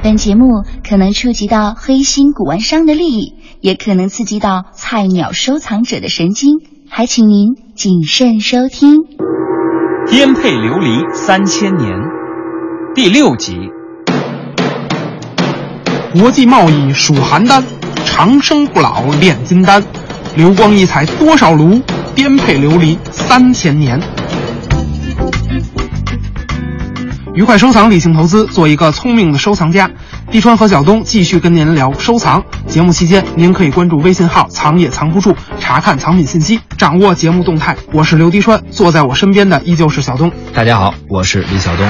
本节目可能触及到黑心古玩商的利益，也可能刺激到菜鸟收藏者的神经，还请您谨慎收听。颠沛流离三千年，第六集。国际贸易属邯郸，长生不老炼金丹，流光溢彩多少炉，颠沛流离三千年。愉快收藏，理性投资，做一个聪明的收藏家。滴川和小东继续跟您聊收藏。节目期间，您可以关注微信号“藏也藏不住”，查看藏品信息，掌握节目动态。我是刘滴川，坐在我身边的依旧是小东。大家好，我是李小东。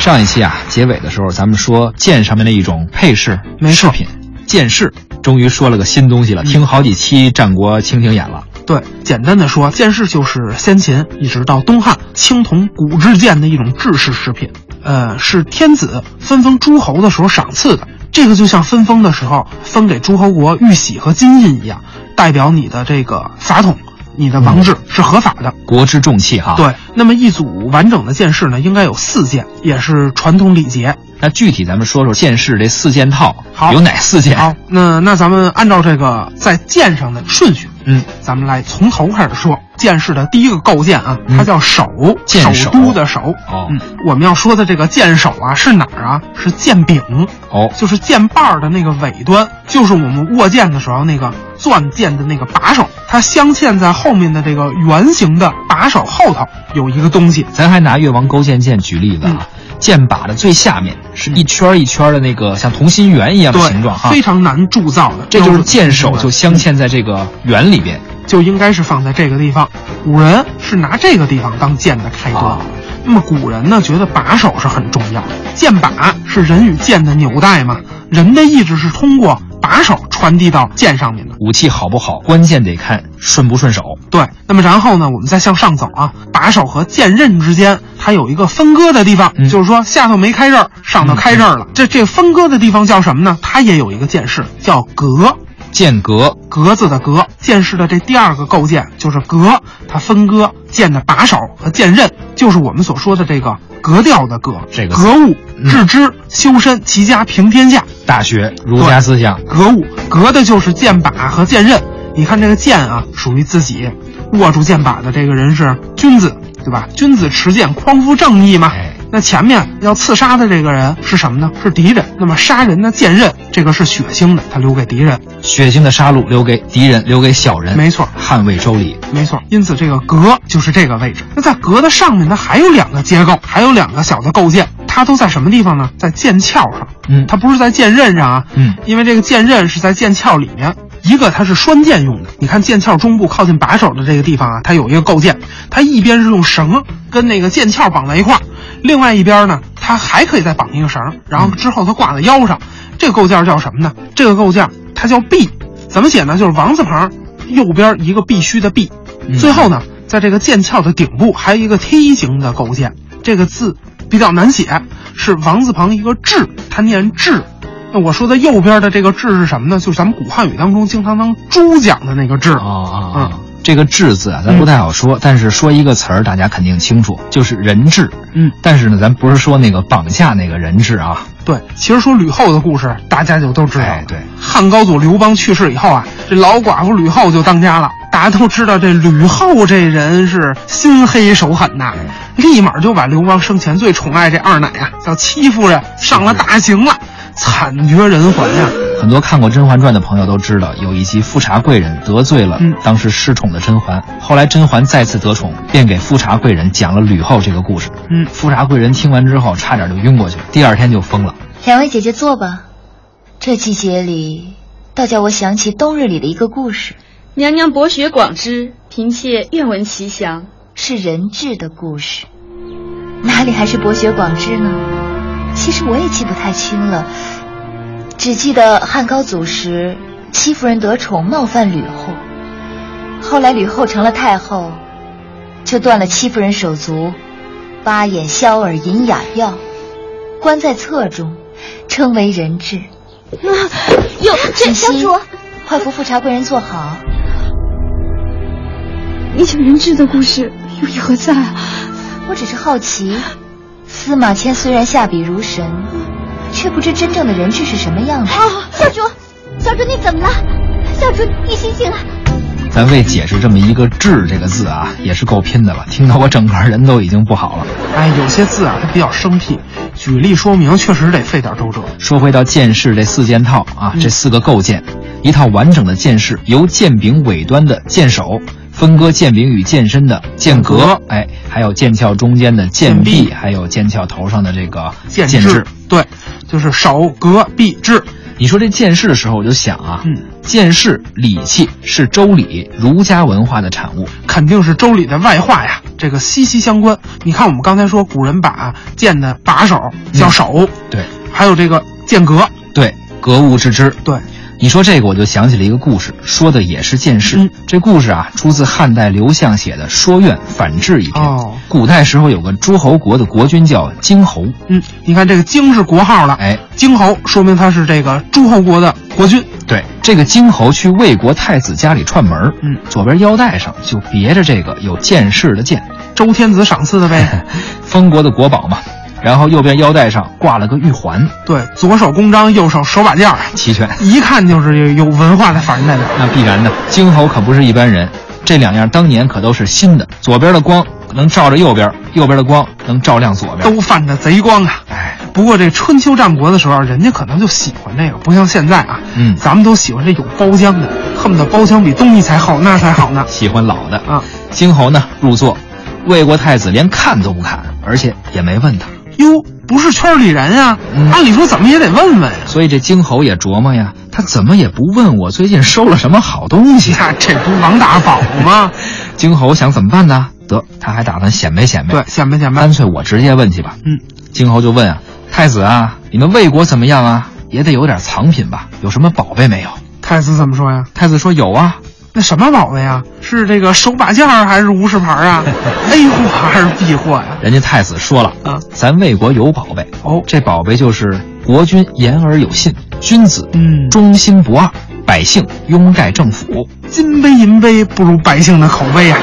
上一期啊，结尾的时候，咱们说剑上面的一种配饰饰品，剑饰，终于说了个新东西了。听好几期战国蜻蜓眼了。对，简单的说，剑饰就是先秦一直到东汉青铜古制剑的一种制式饰品，呃，是天子分封诸侯的时候赏赐的。这个就像分封的时候分给诸侯国玉玺和金印一样，代表你的这个法统，你的王制是合法的。国之重器哈。，对，那么一组完整的剑饰呢，应该有四件，也是传统礼节。那具体咱们说说剑饰这四件套好有哪四件？好，那那咱们按照这个在剑上的顺序，嗯，咱们来从头开始说。剑士的第一个构件啊，嗯它叫首，剑首都的首。哦嗯，我们要说的这个剑首啊，是哪儿啊？是剑柄，哦，就是剑把儿的那个尾端，就是我们握剑的时候那个攥剑的那个把手，它镶嵌在后面的这个圆形的把手后头有一个东西。咱还拿越王勾践剑举例子啊，剑把的最下面是一圈一圈的那个像同心圆一样的形状哈，非常难铸造的，这就是箭手首就镶嵌在这个圆里边。就应该是放在这个地方。古人是拿这个地方当箭的开端。啊那么古人呢，觉得把手是很重要的，剑把是人与箭的纽带嘛，人的意志是通过把手传递到剑上面的。武器好不好，关键得看顺不顺手。对，那么然后呢，我们再向上走啊，把手和剑刃之间它有一个分割的地方，嗯就是说下头没开刃儿，上头开刃儿了。这这分割的地方叫什么呢？它也有一个剑式，叫格。剑格格子的格，剑士的这第二个构件就是格，它分割剑的把手和剑刃，就是我们所说的这个格调的格。这个格物嗯致知修身齐家平天下。大学儒家思想，格物格的就是剑把和剑刃。你看这个剑啊，属于自己，握住剑把的这个人是君子，对吧？君子持剑，匡扶正义嘛。哎那前面要刺杀的这个人是什么呢？是敌人。那么杀人的剑刃，这个是血腥的，他留给敌人。血腥的杀戮留给敌人，留给小人。没错捍卫周礼。没错，因此这个格就是这个位置。那在格的上面，它还有两个结构，还有两个小的构件，它都在什么地方呢？在剑鞘上。嗯它不是在剑刃上啊。嗯因为这个剑刃是在剑鞘里面。一个它是栓剑用的，你看剑鞘中部靠近把手的这个地方啊，它有一个构件，它一边是用绳跟那个剑鞘绑在一块儿，另外一边呢，它还可以再绑一个绳，然后之后它挂在腰上。这个构件叫什么呢？这个构件它叫臂，怎么写呢？就是王字旁，右边一个必须的必，嗯最后呢，在这个剑鞘的顶部还有一个梯形的构件，这个字比较难写，是王字旁一个志，它念志。那我说的右边的这个志是什么呢？就是咱们古汉语当中经常当猪讲的那个志。啊啊！这个“智”字啊，咱不太好说，但是说一个词儿，大家肯定清楚，就是人质。嗯，但是呢，咱不是说那个绑架那个人质啊。对，其实说吕后的故事，大家就都知道了。哎对汉高祖刘邦去世以后啊，这老寡妇吕后就当家了。大家都知道这吕后这人是心黑手狠呐，立马就把刘邦生前最宠爱这二奶啊，叫戚夫人上了大刑了，惨绝人寰呀、很多看过《甄嬛传》的朋友都知道，有一集富察贵人得罪了嗯当时失宠的甄嬛，后来甄嬛再次得宠，便给富察贵人讲了吕后这个故事。嗯富察贵人听完之后，差点就晕过去，第二天就疯了。两位姐姐坐吧。这季节里，倒叫我想起冬日里的一个故事，娘娘博学广知，嫔妾愿闻其详。是人质的故事。哪里还是博学广知呢？其实我也记不太清了，只记得汉高祖时，戚夫人得宠，冒犯吕后。后来吕后成了太后，就断了戚夫人手足，八眼削耳饮哑药，关在侧中，称为人质。啊，有这小主，快扶富察贵人坐好。一求人质的故事又意何在啊？我只是好奇，司马迁虽然下笔如神，却不知真正的人质是什么样子。小主，小主你怎么了？小主你醒醒啊！咱为解释这么一个“质”这个字啊，也是够拼的了。听到我整个人都已经不好了。哎，有些字啊，它比较生僻，举例说明确实得费点周折。说回到剑士这四件套啊，这四个构件，一套完整的剑士，由剑柄尾端的剑首。分割剑柄与剑身的剑格，哎，还有剑鞘中间的剑臂，还有剑鞘头上的这个剑质，对，就是手格臂质。你说这剑士的时候，我就想啊，嗯，剑士礼器是周礼儒家文化的产物，肯定是周礼的外化呀，这个息息相关。你看，我们刚才说古人把剑的把手叫手，对，还有这个剑格，对，格物致知，对。你说这个，我就想起了一个故事，说的也是剑士。这故事啊，出自汉代刘向写的《说苑反制》一篇。哦，古代时候有个诸侯国的国君叫荆侯。嗯，你看这个荆是国号了，哎，荆侯说明他是这个诸侯国的国君。对，这个荆侯去魏国太子家里串门，嗯，左边腰带上就别着这个有剑士的剑，周天子赏赐的呗，封国的国宝嘛。然后右边腰带上挂了个玉环，对，左手公章，右手手把件齐全，一看就是有文化的法人代表。那必然的，京侯可不是一般人，这两样当年可都是新的。左边的光能照着右边，右边的光能照亮左边，都泛着贼光啊！哎，不过这春秋战国的时候，人家可能就喜欢这个，不像现在啊，嗯，咱们都喜欢这有包浆的，恨不得包浆比东西才好，那才好呢。喜欢老的啊。京侯呢入座，魏国太子连看都不看，而且也没问他。哟，不是圈里人啊，按理说怎么也得问问呀。所以这京侯也琢磨呀，他怎么也不问我最近收了什么好东西？啊 这不王大宝吗？京侯想怎么办呢？得，他还打算显摆显摆。对，显摆显摆。干脆我直接问去吧。嗯，京侯就问啊，太子啊，你们魏国怎么样啊？也得有点藏品吧？有什么宝贝没有？太子怎么说呀？太子说有啊。那什么宝贝呀？是这个手把件儿还是无事牌啊？A 货还是 B 货呀？人家太子说了啊，咱魏国有宝贝哦，这宝贝就是国君言而有信，君子嗯忠心不二，百姓拥戴政府。金杯银杯不如百姓的口碑啊！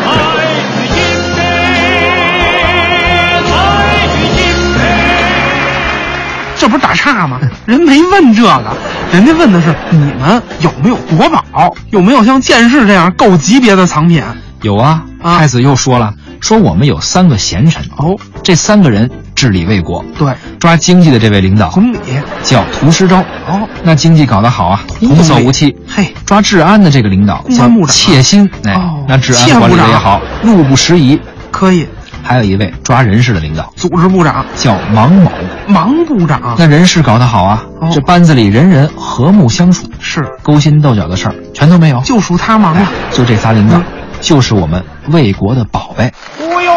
这不是打岔吗？人没问这个，人家问的是你们有没有国宝，有没有像剑士这样够级别的藏品？有啊，太子又说了，说我们有三个贤臣哦，这三个人治理魏国。对，抓经济的这位领导总理叫屠师昭哦，那经济搞得好啊，童叟无欺。嘿，抓治安的这个领导叫切心，哎，那治安管理的也好，路不拾遗，可以。还有一位抓人事的领导，组织部长叫王某，王部长。那人事搞得好啊，这班子里人人和睦相处，是勾心斗角的事儿全都没有，就属他忙了。就这仨领导，就是我们魏国的宝贝。忽悠，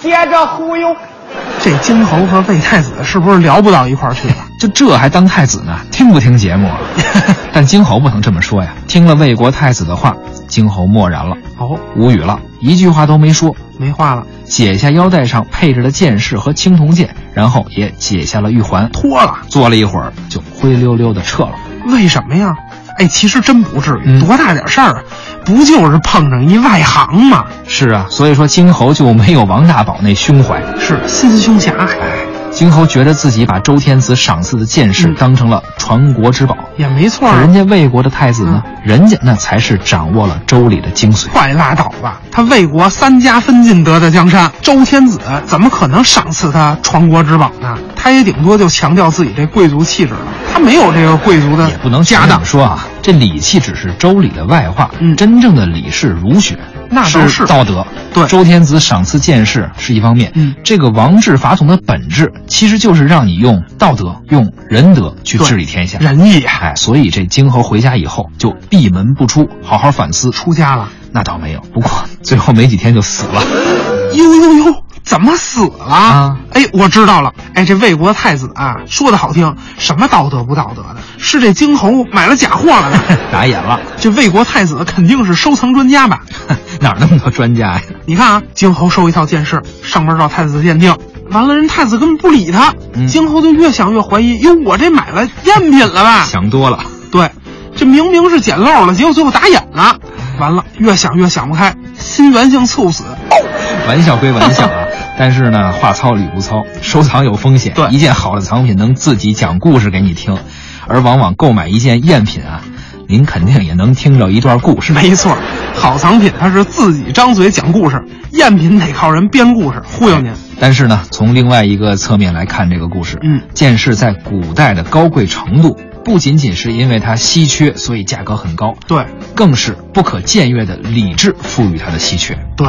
接着忽悠。这金侯和魏太子是不是聊不到一块儿去了？就这还当太子呢？听不听节目？啊？但金侯不能这么说呀！听了魏国太子的话，金侯默然了，哦，无语了，一句话都没说，没话了。解下腰带上配着的剑饰和青铜剑，然后也解下了玉环，脱了，坐了一会儿，就灰溜溜的撤了。为什么呀？哎，其实真不至于，嗯、多大点事儿啊？不就是碰上一外行吗？是啊，所以说金猴就没有王大宝那胸怀，是心胸狭隘。荆侯觉得自己把周天子赏赐的剑士当成了传国之宝，也没错。可人家魏国的太子呢，人家那才是掌握了周礼的精髓。快拉倒吧！他魏国三家分晋得的江山，周天子怎么可能赏赐他传国之宝呢？他也顶多就强调自己这贵族气质了，他没有这个贵族的也不能家当。说啊，这礼器只是周礼的外化，嗯，真正的礼是儒学。那倒是道德，对周天子赏赐剑士是一方面，嗯，这个王制法统的本质其实就是让你用道德、用仁德去治理天下，仁义。哎，所以这荆侯回家以后就闭门不出，好好反思。出家了？那倒没有，不过最后没几天就死了。呦呦呦，怎么死了？啊，哎，我知道了。哎，这魏国太子啊，说的好听，什么道德不道德的，是这京侯买了假货了呢？打眼了，这魏国太子肯定是收藏专家吧？哪儿那么多专家呀？你看啊，京侯收一套剑士，上门找太子鉴定，完了人太子根本不理他，嗯京侯就越想越怀疑，哟，我这买了赝品了吧？想多了。对，这明明是捡漏了，结果最后打眼了。完了，越想越想不开，心源性猝死。玩笑归玩笑啊，但是呢，话糙理不糙，收藏有风险。对一件好的藏品能自己讲故事给你听，而往往购买一件赝品啊，您肯定也能听着一段故事。没错，好藏品它是自己张嘴讲故事，赝品得靠人编故事忽悠您。但是呢，从另外一个侧面来看这个故事，嗯，剑士在古代的高贵程度，不仅仅是因为它稀缺，所以价格很高，对，更是不可僭越的理智赋予它的稀缺。对。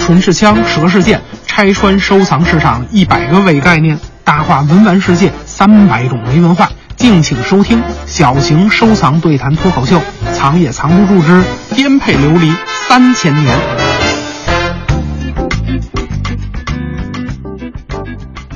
唇是枪，舌是剑，拆穿收藏市场一百个伪概念，大话文玩世界三百种没文化。敬请收听小型收藏对谈脱口秀《藏也藏不住之颠沛流离三千年》。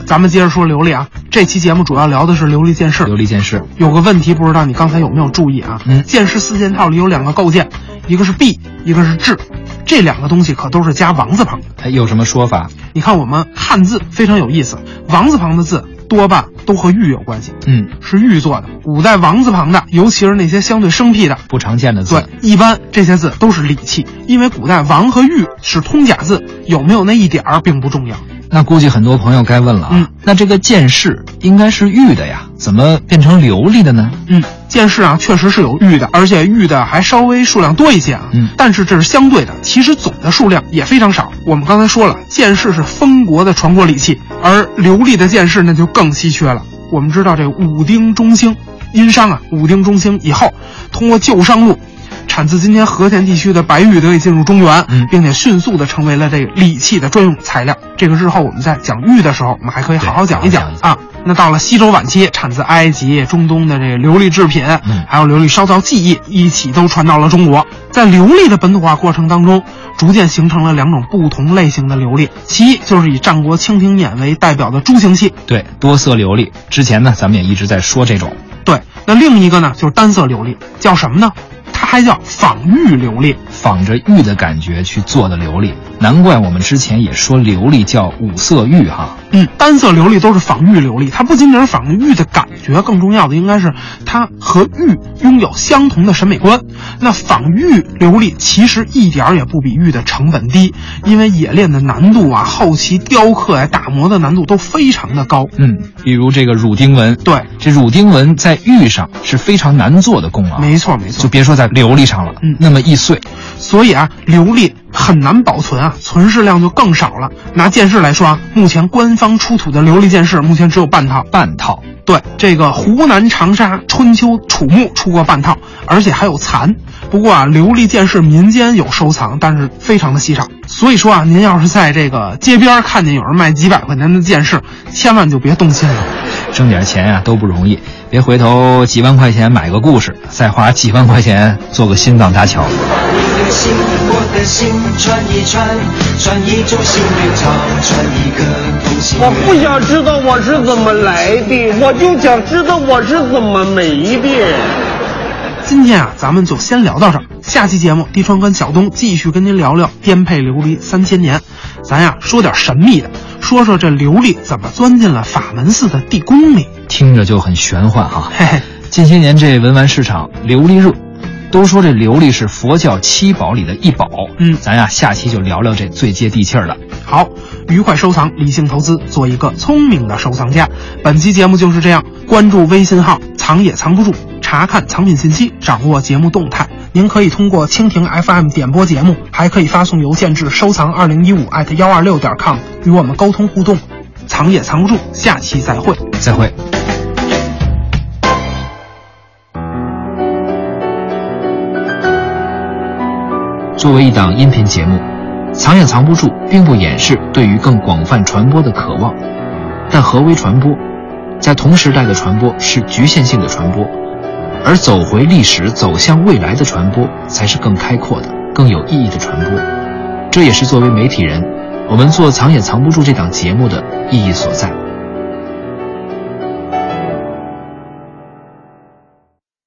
咱们接着说琉璃啊，这期节目主要聊的是琉璃剑士。琉璃剑士有个问题，不知道你刚才有没有注意啊？嗯剑士四件套里有两个构件，一个是璧，一个是制，这两个东西可都是加王字旁的。它有什么说法？你看我们汉字非常有意思，王字旁的字多半都和玉有关系，嗯，是玉做的。古代王字旁的，尤其是那些相对生僻的，不常见的字。对，一般这些字都是礼器，因为古代王和玉是通假字，有没有那一点儿并不重要。那估计很多朋友该问了啊，嗯那这个剑士应该是玉的呀，怎么变成琉璃的呢？嗯，剑士啊，确实是有玉的，而且玉的还稍微数量多一些啊。嗯但是这是相对的，其实总的数量也非常少。我们刚才说了，剑士是封国的传国礼器，而流利的剑士那就更稀缺了。我们知道这武丁中兴，殷商啊，武丁中兴以后，通过旧商路。产自今天和田地区的白玉得以进入中原，嗯并且迅速的成为了这个礼器的专用材料。这个日后我们在讲玉的时候，我们还可以好好讲一讲啊。那到了西周晚期，产自埃及、中东的这个琉璃制品，嗯还有琉璃烧造技艺，一起都传到了中国。在琉璃的本土化过程当中，逐渐形成了两种不同类型的琉璃，其一就是以战国蜻蜓眼为代表的珠形器，对，多色琉璃。之前呢，咱们也一直在说这种。对。那另一个呢，就是单色琉璃，叫什么呢？它还叫仿玉琉璃。仿着玉的感觉去做的琉璃，难怪我们之前也说琉璃叫五色玉哈。嗯，单色琉璃都是仿玉琉璃，它不仅仅是仿玉的感觉，更重要的应该是它和玉拥有相同的审美观。那仿玉琉璃其实一点儿也不比玉的成本低，因为冶炼的难度啊、后期雕刻呀、打磨的难度都非常的高。嗯，比如这个乳钉纹，对，这乳钉纹在玉上是非常难做的工啊，没错没错就。别说在琉璃上了，嗯那么易碎，所以啊，琉璃很难保存啊，存世量就更少了。拿剑士来说啊，目前官方出土的琉璃剑士目前只有半套。半套。对，这个湖南长沙春秋楚墓出过半套，而且还有残。不过啊，琉璃剑士民间有收藏，但是非常的稀少。所以说啊，您要是在这个街边看见有人卖几百块钱的剑士，千万就别动心了。挣点钱呀、都不容易，别回头几万块钱买个故事，再花几万块钱做个心脏搭桥。你的心，我的心，串一串，串一株幸运草，串一个同心圆。我不想知道我是怎么来的，我就想知道我是怎么没的。今天啊，咱们就先聊到这儿。下期节目，地川跟小东继续跟您聊聊颠沛流离三千年。咱呀说点神秘的，说说这琉璃怎么钻进了法门寺的地宫里。听着就很玄幻哈。嘿嘿，近些年这文玩市场琉璃热，都说这琉璃是佛教七宝里的一宝。嗯咱呀下期就聊聊这最接地气儿的。好，愉快收藏，理性投资，做一个聪明的收藏家。本期节目就是这样，关注微信号“藏也藏不住”，查看藏品信息，掌握节目动态。您可以通过蜻蜓 FM 点播节目，还可以发送邮件至收藏二零一五艾特幺二六点 com 与我们沟通互动。藏也藏不住，下期再会。再会。作为一档音频节目，藏也藏不住，并不掩饰对于更广泛传播的渴望。但何为传播？在同时代的传播是局限性的传播，而走回历史、走向未来的传播才是更开阔的、更有意义的传播。这也是作为媒体人，我们做藏也藏不住这档节目的意义所在。